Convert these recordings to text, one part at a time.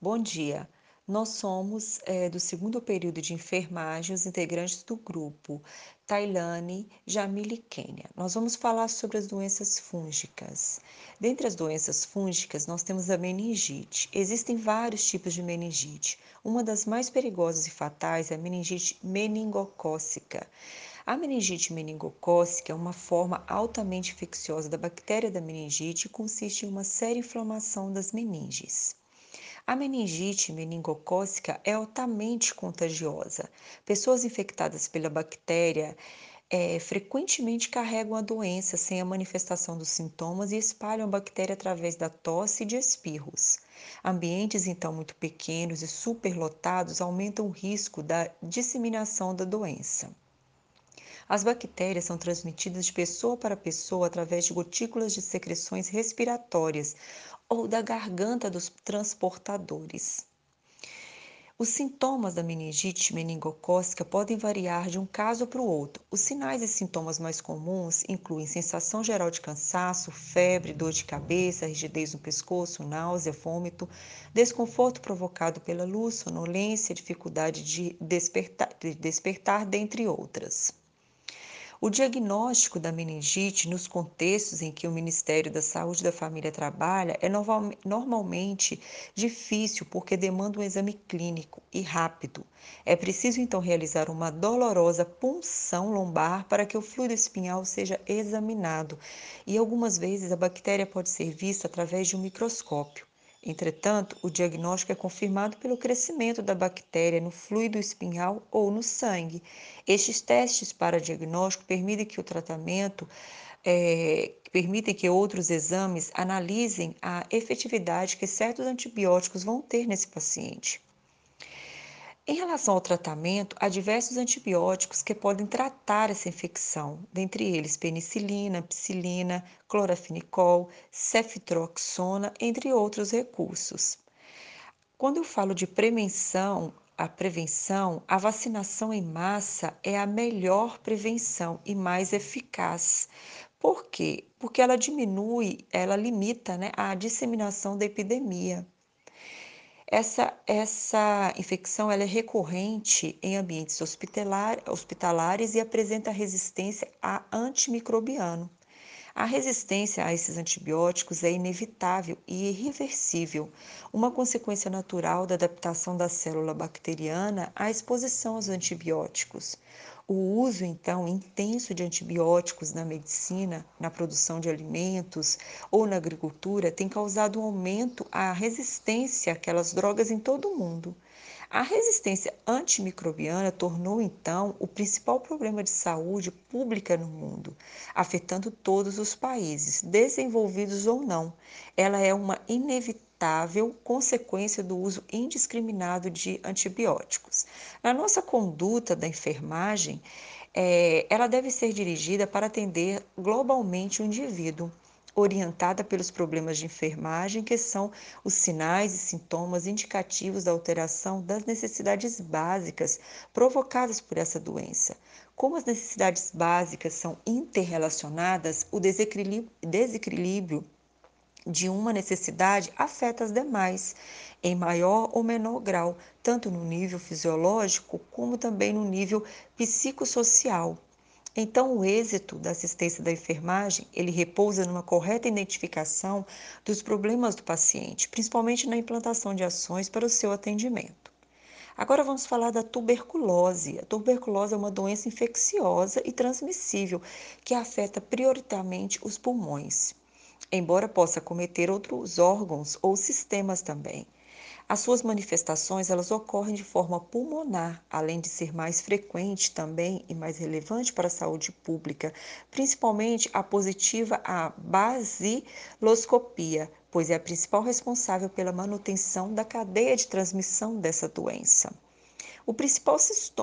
Bom dia. Nós somos eh, do segundo período de enfermagem, os integrantes do grupo Tailane, Jamile e Kênia. Nós vamos falar sobre as doenças fúngicas. Dentre as doenças fúngicas, nós temos a meningite. Existem vários tipos de meningite. Uma das mais perigosas e fatais é a meningite meningocócica. A meningite meningocócica é uma forma altamente infecciosa da bactéria da meningite e consiste em uma séria inflamação das meninges. A meningite meningocócica é altamente contagiosa. Pessoas infectadas pela bactéria é, frequentemente carregam a doença sem a manifestação dos sintomas e espalham a bactéria através da tosse e de espirros. Ambientes então muito pequenos e superlotados aumentam o risco da disseminação da doença. As bactérias são transmitidas de pessoa para pessoa através de gotículas de secreções respiratórias ou da garganta dos transportadores. Os sintomas da meningite meningocócica podem variar de um caso para o outro. Os sinais e sintomas mais comuns incluem sensação geral de cansaço, febre, dor de cabeça, rigidez no pescoço, náusea, vômito, desconforto provocado pela luz, sonolência, dificuldade de despertar, de despertar dentre outras. O diagnóstico da meningite nos contextos em que o Ministério da Saúde da Família trabalha é normalmente difícil porque demanda um exame clínico e rápido. É preciso então realizar uma dolorosa punção lombar para que o fluido espinhal seja examinado e algumas vezes a bactéria pode ser vista através de um microscópio. Entretanto, o diagnóstico é confirmado pelo crescimento da bactéria no fluido espinhal ou no sangue. Estes testes para diagnóstico permitem que o tratamento é, permitem que outros exames analisem a efetividade que certos antibióticos vão ter nesse paciente. Em relação ao tratamento, há diversos antibióticos que podem tratar essa infecção, dentre eles penicilina, psilina, clorafinicol, ceftriaxona, entre outros recursos. Quando eu falo de prevenção, a prevenção, a vacinação em massa é a melhor prevenção e mais eficaz. Por quê? Porque ela diminui, ela limita né, a disseminação da epidemia. Essa, essa infecção ela é recorrente em ambientes hospitalar, hospitalares e apresenta resistência a antimicrobiano. A resistência a esses antibióticos é inevitável e irreversível, uma consequência natural da adaptação da célula bacteriana à exposição aos antibióticos. O uso, então, intenso de antibióticos na medicina, na produção de alimentos ou na agricultura tem causado um aumento à resistência àquelas drogas em todo o mundo. A resistência antimicrobiana tornou, então, o principal problema de saúde pública no mundo, afetando todos os países, desenvolvidos ou não. Ela é uma inevitável inevitável consequência do uso indiscriminado de antibióticos. Na nossa conduta da enfermagem, é, ela deve ser dirigida para atender globalmente o indivíduo, orientada pelos problemas de enfermagem, que são os sinais e sintomas indicativos da alteração das necessidades básicas provocadas por essa doença. Como as necessidades básicas são interrelacionadas, o desequilíbrio, desequilíbrio de uma necessidade afeta as demais, em maior ou menor grau, tanto no nível fisiológico como também no nível psicossocial. Então, o êxito da assistência da enfermagem, ele repousa numa correta identificação dos problemas do paciente, principalmente na implantação de ações para o seu atendimento. Agora vamos falar da tuberculose. A tuberculose é uma doença infecciosa e transmissível que afeta prioritariamente os pulmões embora possa cometer outros órgãos ou sistemas também. As suas manifestações elas ocorrem de forma pulmonar, além de ser mais frequente também e mais relevante para a saúde pública, principalmente a positiva a basiloscopia, pois é a principal responsável pela manutenção da cadeia de transmissão dessa doença. O principal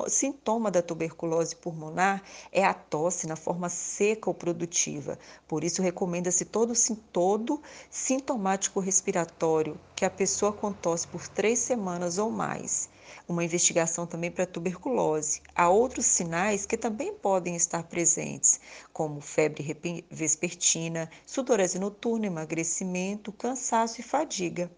sintoma da tuberculose pulmonar é a tosse na forma seca ou produtiva. Por isso, recomenda-se todo, todo sintomático respiratório que a pessoa com tosse por três semanas ou mais. Uma investigação também para tuberculose. Há outros sinais que também podem estar presentes, como febre vespertina, sudorese noturna, emagrecimento, cansaço e fadiga.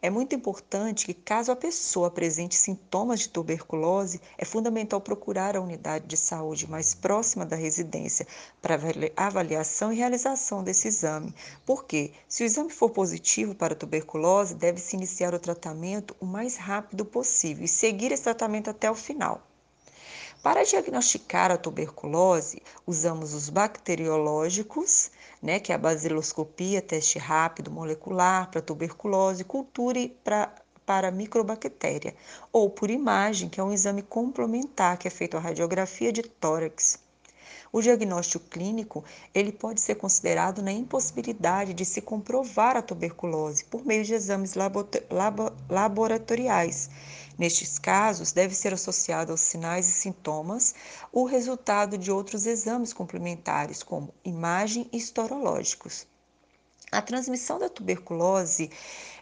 É muito importante que, caso a pessoa apresente sintomas de tuberculose, é fundamental procurar a unidade de saúde mais próxima da residência para avaliação e realização desse exame. Porque, se o exame for positivo para tuberculose, deve-se iniciar o tratamento o mais rápido possível e seguir esse tratamento até o final. Para diagnosticar a tuberculose, usamos os bacteriológicos, né, que é a basiloscopia, teste rápido molecular para tuberculose, cultura pra, para microbactéria, ou por imagem, que é um exame complementar, que é feito a radiografia de tórax. O diagnóstico clínico ele pode ser considerado na impossibilidade de se comprovar a tuberculose por meio de exames laboratoriais. Nestes casos, deve ser associado aos sinais e sintomas o resultado de outros exames complementares, como imagem e histológicos. A transmissão da tuberculose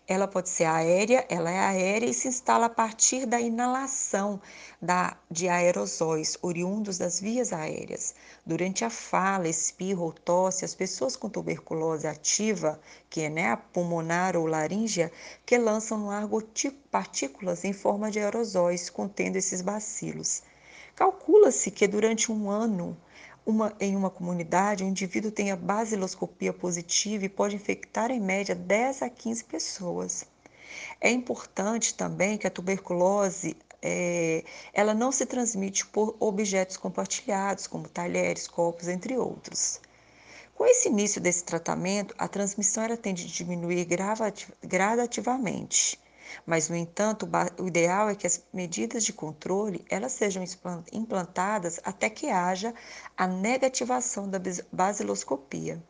ela pode ser aérea, ela é aérea e se instala a partir da inalação da, de aerosóis oriundos das vias aéreas. Durante a fala, espirro ou tosse, as pessoas com tuberculose ativa, que é né, a pulmonar ou laríngea, que lançam no ar partículas em forma de aerosóis contendo esses bacilos. Calcula-se que durante um ano uma, em uma comunidade, o indivíduo tem a basiloscopia positiva e pode infectar em média 10 a 15 pessoas. É importante também que a tuberculose é, ela não se transmite por objetos compartilhados, como talheres, copos, entre outros. Com esse início desse tratamento, a transmissão ela tende a diminuir gradativamente. Mas, no entanto, o ideal é que as medidas de controle elas sejam implantadas até que haja a negativação da basiloscopia.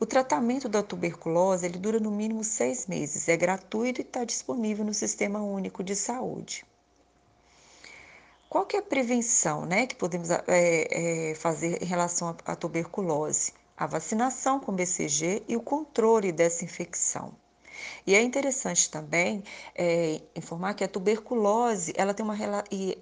O tratamento da tuberculose ele dura no mínimo seis meses, é gratuito e está disponível no Sistema Único de Saúde. Qual que é a prevenção né, que podemos é, é, fazer em relação à tuberculose? A vacinação com BCG e o controle dessa infecção. E é interessante também é, informar que a tuberculose ela tem uma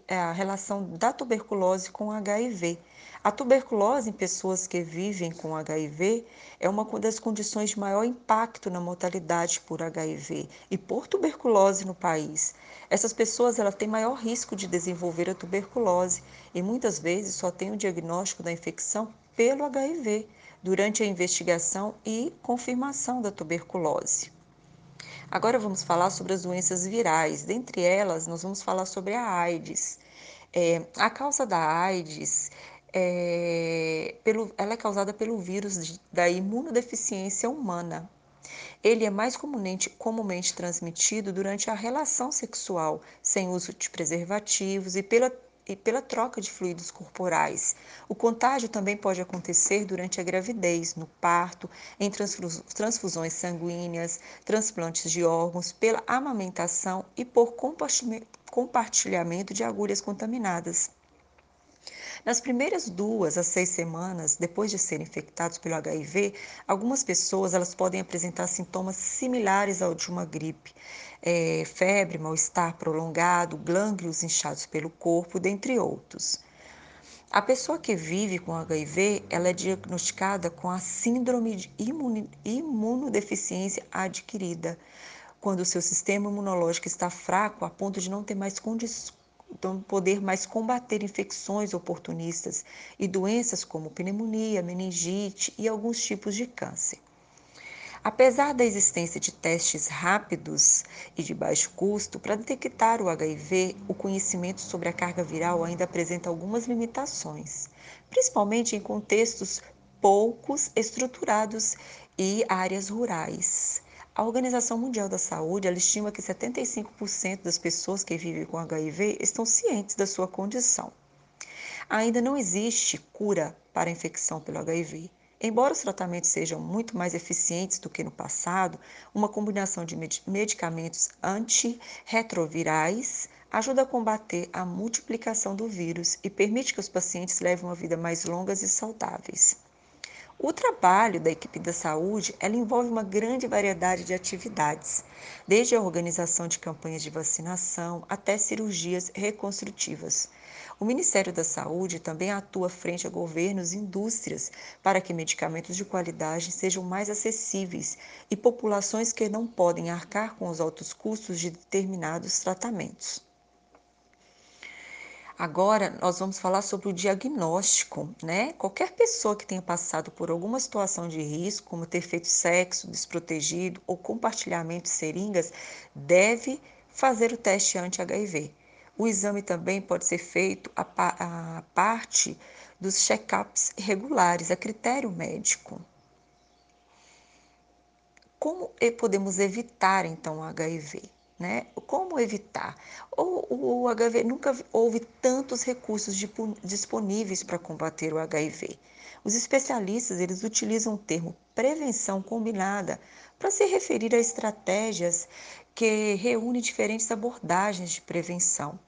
é, a relação da tuberculose com HIV. A tuberculose em pessoas que vivem com HIV é uma das condições de maior impacto na mortalidade por HIV e por tuberculose no país. Essas pessoas ela têm maior risco de desenvolver a tuberculose e muitas vezes só têm o diagnóstico da infecção pelo HIV durante a investigação e confirmação da tuberculose. Agora vamos falar sobre as doenças virais. Dentre elas, nós vamos falar sobre a AIDS. É, a causa da AIDS é, pelo, ela é causada pelo vírus de, da imunodeficiência humana. Ele é mais comumente, comumente transmitido durante a relação sexual, sem uso de preservativos e pela pela troca de fluidos corporais. O contágio também pode acontecer durante a gravidez, no parto, em transfusões sanguíneas, transplantes de órgãos, pela amamentação e por compartilhamento de agulhas contaminadas. Nas primeiras duas a seis semanas depois de serem infectados pelo HIV, algumas pessoas elas podem apresentar sintomas similares ao de uma gripe, é, febre, mal-estar prolongado, glândulos inchados pelo corpo, dentre outros. A pessoa que vive com HIV, ela é diagnosticada com a síndrome de imunodeficiência adquirida, quando o seu sistema imunológico está fraco a ponto de não ter mais condições então, poder mais combater infecções oportunistas e doenças como pneumonia, meningite e alguns tipos de câncer. Apesar da existência de testes rápidos e de baixo custo para detectar o HIV, o conhecimento sobre a carga viral ainda apresenta algumas limitações, principalmente em contextos poucos estruturados e áreas rurais. A Organização Mundial da Saúde estima que 75% das pessoas que vivem com HIV estão cientes da sua condição. Ainda não existe cura para a infecção pelo HIV. Embora os tratamentos sejam muito mais eficientes do que no passado, uma combinação de medicamentos antirretrovirais ajuda a combater a multiplicação do vírus e permite que os pacientes levem uma vida mais longas e saudáveis. O trabalho da equipe da saúde, ela envolve uma grande variedade de atividades, desde a organização de campanhas de vacinação até cirurgias reconstrutivas. O Ministério da Saúde também atua frente a governos e indústrias para que medicamentos de qualidade sejam mais acessíveis e populações que não podem arcar com os altos custos de determinados tratamentos. Agora nós vamos falar sobre o diagnóstico, né? Qualquer pessoa que tenha passado por alguma situação de risco, como ter feito sexo desprotegido ou compartilhamento de seringas, deve fazer o teste anti-HIV. O exame também pode ser feito a, a parte dos check-ups regulares, a critério médico. Como podemos evitar então o HIV? Né? Como evitar? O, o HIV nunca houve tantos recursos disponíveis para combater o HIV. Os especialistas eles utilizam o termo prevenção combinada para se referir a estratégias que reúnem diferentes abordagens de prevenção.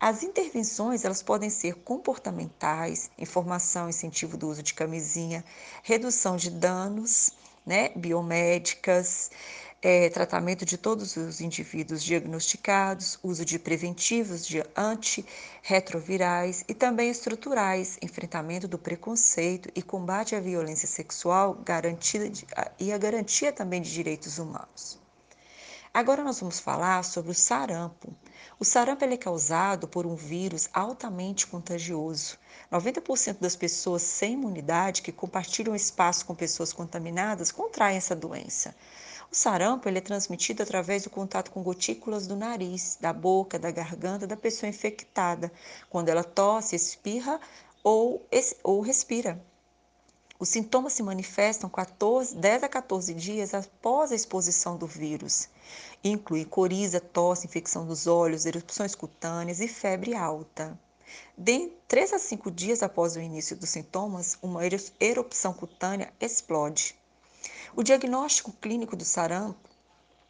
As intervenções elas podem ser comportamentais, informação, incentivo do uso de camisinha, redução de danos, né, biomédicas, é, tratamento de todos os indivíduos diagnosticados, uso de preventivos de antirretrovirais e também estruturais, enfrentamento do preconceito e combate à violência sexual garantida de, e a garantia também de direitos humanos. Agora nós vamos falar sobre o sarampo. O sarampo é causado por um vírus altamente contagioso. 90% das pessoas sem imunidade que compartilham espaço com pessoas contaminadas contraem essa doença. O sarampo ele é transmitido através do contato com gotículas do nariz, da boca, da garganta da pessoa infectada, quando ela tosse, espirra ou, ou respira. Os sintomas se manifestam 14, 10 a 14 dias após a exposição do vírus. Inclui coriza, tosse, infecção dos olhos, erupções cutâneas e febre alta. De 3 a 5 dias após o início dos sintomas, uma erupção cutânea explode. O diagnóstico clínico do sarampo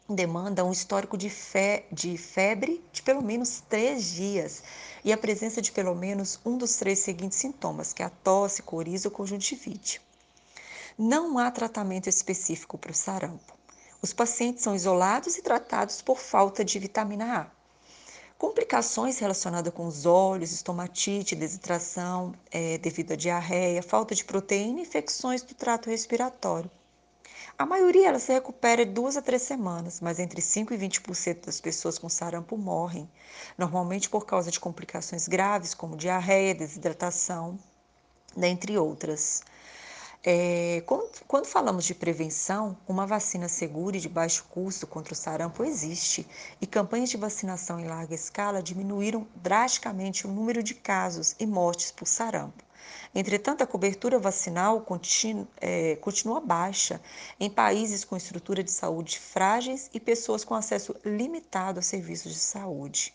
demanda um histórico de, fe de febre de pelo menos três dias e a presença de pelo menos um dos três seguintes sintomas, que é a tosse, coriza ou conjuntivite. Não há tratamento específico para o sarampo. Os pacientes são isolados e tratados por falta de vitamina A. Complicações relacionadas com os olhos, estomatite, desidratação é, devido à diarreia, falta de proteína e infecções do trato respiratório. A maioria ela se recupera de duas a três semanas, mas entre 5 e 20% das pessoas com sarampo morrem, normalmente por causa de complicações graves como diarreia, desidratação, dentre outras. É, quando, quando, falamos de prevenção, uma vacina segura e de baixo custo contra o sarampo existe, e campanhas de vacinação em larga escala diminuíram drasticamente o número de casos e mortes por sarampo. Entretanto, a cobertura vacinal continua, é, continua baixa em países com estrutura de saúde frágeis e pessoas com acesso limitado a serviços de saúde.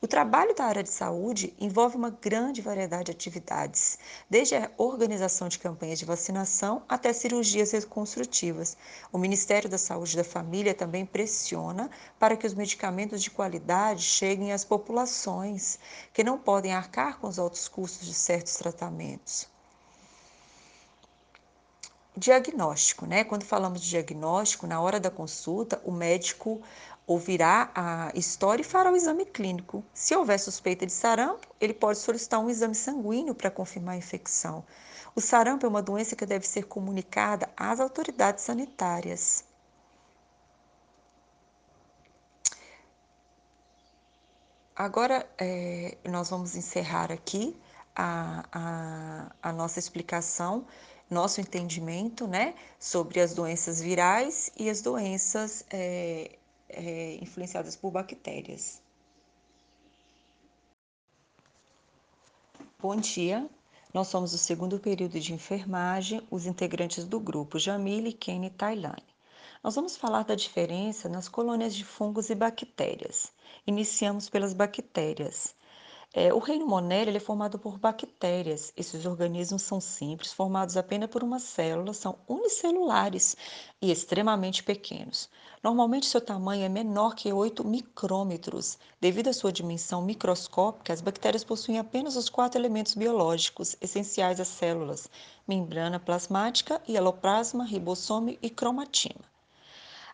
O trabalho da área de saúde envolve uma grande variedade de atividades, desde a organização de campanhas de vacinação até cirurgias reconstrutivas. O Ministério da Saúde da Família também pressiona para que os medicamentos de qualidade cheguem às populações que não podem arcar com os altos custos de certos tratamentos. Diagnóstico, né? Quando falamos de diagnóstico, na hora da consulta, o médico ouvirá a história e fará o exame clínico. Se houver suspeita de sarampo, ele pode solicitar um exame sanguíneo para confirmar a infecção. O sarampo é uma doença que deve ser comunicada às autoridades sanitárias. Agora, é, nós vamos encerrar aqui a, a, a nossa explicação nosso entendimento né, sobre as doenças virais e as doenças é, é, influenciadas por bactérias. Bom dia, nós somos o segundo período de enfermagem, os integrantes do grupo Jamile, Kenny e Tailane. Nós vamos falar da diferença nas colônias de fungos e bactérias. Iniciamos pelas bactérias. É, o reino Monera é formado por bactérias. Esses organismos são simples, formados apenas por uma célula, são unicelulares e extremamente pequenos. Normalmente, seu tamanho é menor que 8 micrômetros. Devido à sua dimensão microscópica, as bactérias possuem apenas os quatro elementos biológicos essenciais às células: membrana plasmática, hieloplasma, ribossome e cromatina.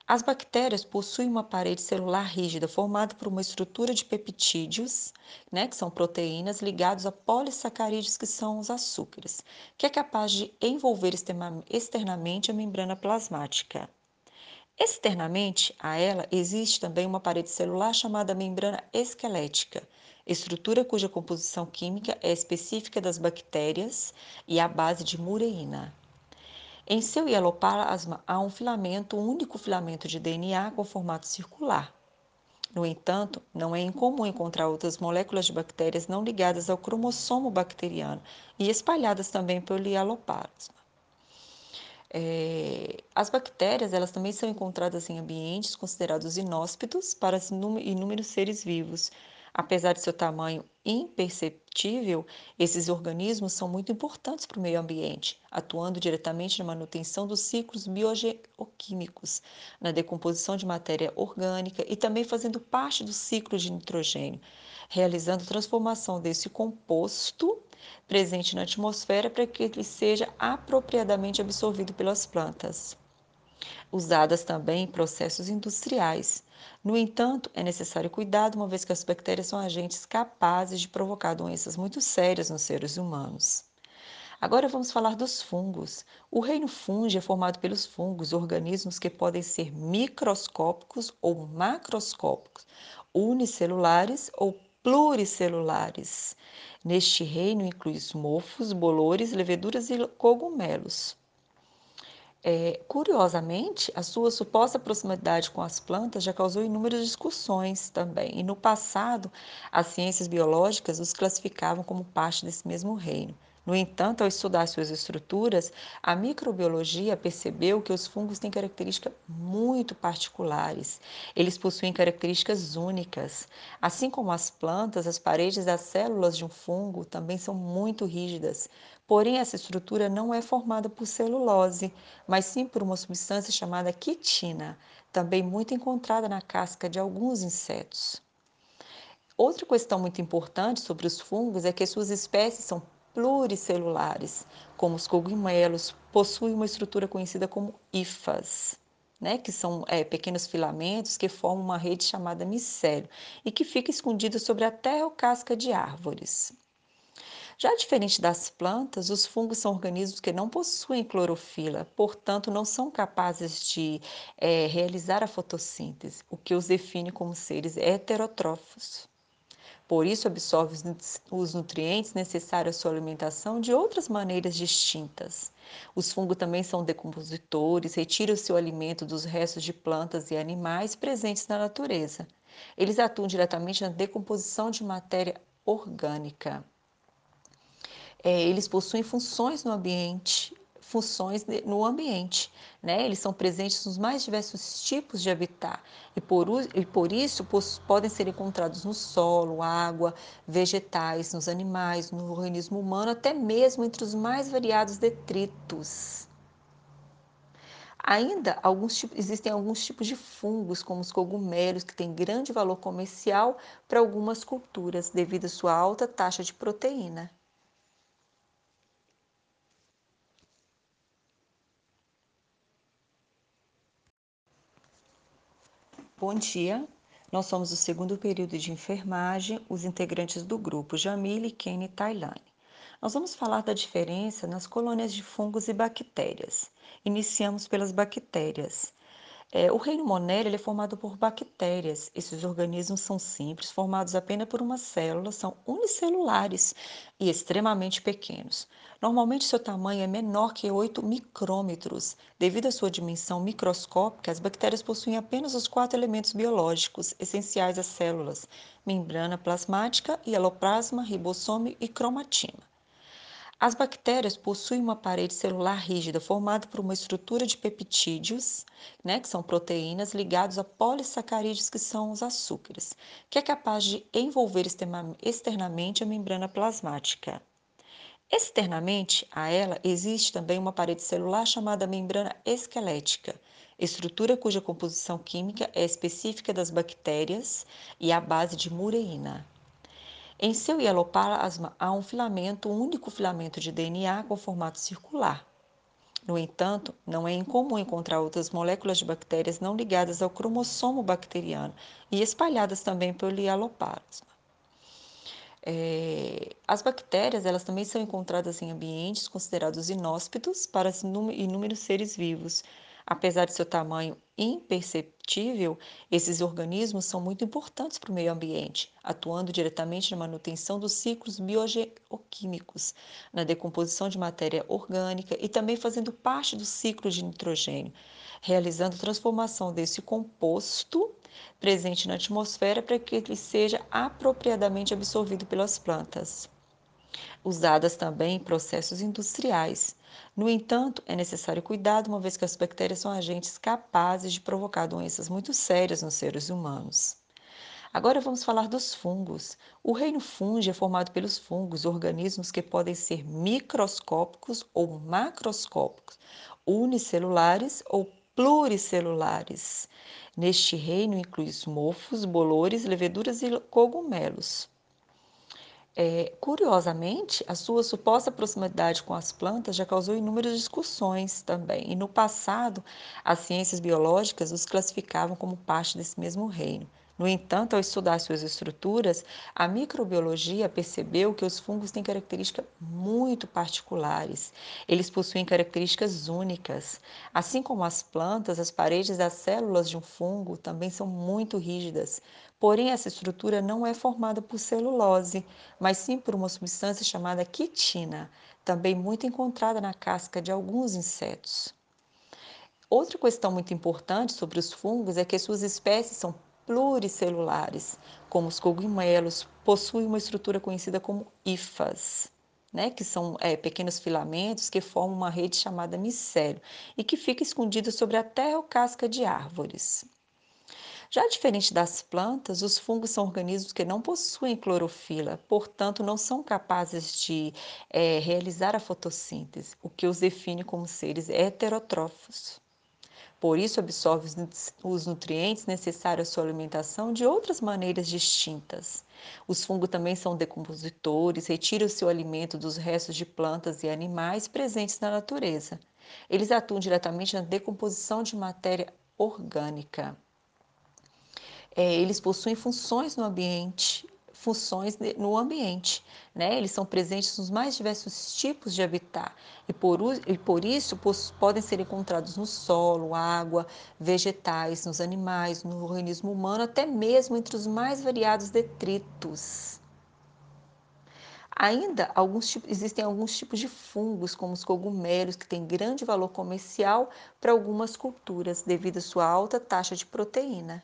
As bactérias possuem uma parede celular rígida formada por uma estrutura de peptídeos, né, que são proteínas ligados a polissacarídeos, que são os açúcares, que é capaz de envolver externamente a membrana plasmática. Externamente a ela existe também uma parede celular chamada membrana esquelética, estrutura cuja composição química é específica das bactérias e à base de mureína. Em seu hieloplasma há um filamento, um único filamento de DNA com formato circular. No entanto, não é incomum encontrar outras moléculas de bactérias não ligadas ao cromossomo bacteriano e espalhadas também pelo hieloplasma. É, as bactérias elas também são encontradas em ambientes considerados inóspitos para inúmeros seres vivos, Apesar de seu tamanho imperceptível, esses organismos são muito importantes para o meio ambiente, atuando diretamente na manutenção dos ciclos biogeoquímicos, na decomposição de matéria orgânica e também fazendo parte do ciclo de nitrogênio, realizando transformação desse composto presente na atmosfera para que ele seja apropriadamente absorvido pelas plantas. Usadas também em processos industriais, no entanto, é necessário cuidado, uma vez que as bactérias são agentes capazes de provocar doenças muito sérias nos seres humanos. Agora vamos falar dos fungos. O reino fungi é formado pelos fungos, organismos que podem ser microscópicos ou macroscópicos, unicelulares ou pluricelulares. Neste reino inclui mofos, bolores, leveduras e cogumelos. É, curiosamente, a sua suposta proximidade com as plantas já causou inúmeras discussões também, e no passado, as ciências biológicas os classificavam como parte desse mesmo reino. No entanto, ao estudar suas estruturas, a microbiologia percebeu que os fungos têm características muito particulares. Eles possuem características únicas. Assim como as plantas, as paredes das células de um fungo também são muito rígidas. Porém, essa estrutura não é formada por celulose, mas sim por uma substância chamada quitina, também muito encontrada na casca de alguns insetos. Outra questão muito importante sobre os fungos é que suas espécies são pluricelulares, como os cogumelos, possuem uma estrutura conhecida como hifas. Né, que são é, pequenos filamentos que formam uma rede chamada micélio e que fica escondida sobre a terra ou casca de árvores. Já diferente das plantas, os fungos são organismos que não possuem clorofila, portanto, não são capazes de é, realizar a fotossíntese, o que os define como seres heterotrófos. Por isso, absorve os nutrientes necessários à sua alimentação de outras maneiras distintas. Os fungos também são decompositores, retiram seu alimento dos restos de plantas e animais presentes na natureza. Eles atuam diretamente na decomposição de matéria orgânica é, eles possuem funções no ambiente, funções no ambiente, né? Eles são presentes nos mais diversos tipos de habitat e por, e por isso podem ser encontrados no solo, água, vegetais, nos animais, no organismo humano, até mesmo entre os mais variados detritos. Ainda alguns tipos, existem alguns tipos de fungos, como os cogumelos, que têm grande valor comercial para algumas culturas, devido à sua alta taxa de proteína. Bom dia, nós somos o segundo período de enfermagem, os integrantes do grupo Jamile, Kenny e Tailane. Nós vamos falar da diferença nas colônias de fungos e bactérias. Iniciamos pelas bactérias. É, o reino Monera é formado por bactérias. Esses organismos são simples, formados apenas por uma célula, são unicelulares e extremamente pequenos. Normalmente, seu tamanho é menor que 8 micrômetros. Devido à sua dimensão microscópica, as bactérias possuem apenas os quatro elementos biológicos essenciais às células: membrana plasmática, hieloplasma, ribossome e cromatina. As bactérias possuem uma parede celular rígida formada por uma estrutura de peptídeos, né, que são proteínas ligados a polissacarídeos, que são os açúcares, que é capaz de envolver externamente a membrana plasmática. Externamente a ela existe também uma parede celular chamada membrana esquelética, estrutura cuja composição química é específica das bactérias e à base de mureína. Em seu hieloplasma há um filamento, um único filamento de DNA com formato circular. No entanto, não é incomum encontrar outras moléculas de bactérias não ligadas ao cromossomo bacteriano e espalhadas também pelo hieloplasma. É, as bactérias elas também são encontradas em ambientes considerados inóspitos para inúmeros seres vivos. Apesar de seu tamanho imperceptível, esses organismos são muito importantes para o meio ambiente, atuando diretamente na manutenção dos ciclos biogeoquímicos, na decomposição de matéria orgânica e também fazendo parte do ciclo de nitrogênio, realizando transformação desse composto presente na atmosfera para que ele seja apropriadamente absorvido pelas plantas. Usadas também em processos industriais. No entanto, é necessário cuidado, uma vez que as bactérias são agentes capazes de provocar doenças muito sérias nos seres humanos. Agora vamos falar dos fungos. O reino fungi é formado pelos fungos, organismos que podem ser microscópicos ou macroscópicos, unicelulares ou pluricelulares. Neste reino inclui mofos, bolores, leveduras e cogumelos. É, curiosamente, a sua suposta proximidade com as plantas já causou inúmeras discussões também, e no passado, as ciências biológicas os classificavam como parte desse mesmo reino. No entanto, ao estudar suas estruturas, a microbiologia percebeu que os fungos têm características muito particulares. Eles possuem características únicas. Assim como as plantas, as paredes das células de um fungo também são muito rígidas. Porém, essa estrutura não é formada por celulose, mas sim por uma substância chamada quitina, também muito encontrada na casca de alguns insetos. Outra questão muito importante sobre os fungos é que suas espécies são pluricelulares, como os cogumelos, possuem uma estrutura conhecida como hifas, né, que são é, pequenos filamentos que formam uma rede chamada micélio e que fica escondida sobre a terra ou casca de árvores. Já diferente das plantas, os fungos são organismos que não possuem clorofila, portanto, não são capazes de é, realizar a fotossíntese, o que os define como seres heterotrófos. Por isso, absorve os nutrientes necessários à sua alimentação de outras maneiras distintas. Os fungos também são decompositores, retiram seu alimento dos restos de plantas e animais presentes na natureza. Eles atuam diretamente na decomposição de matéria orgânica. É, eles possuem funções no ambiente, funções no ambiente. Né? Eles são presentes nos mais diversos tipos de habitat e por, e por isso podem ser encontrados no solo, água, vegetais, nos animais, no organismo humano, até mesmo entre os mais variados detritos. Ainda alguns existem alguns tipos de fungos, como os cogumelos, que têm grande valor comercial para algumas culturas, devido à sua alta taxa de proteína.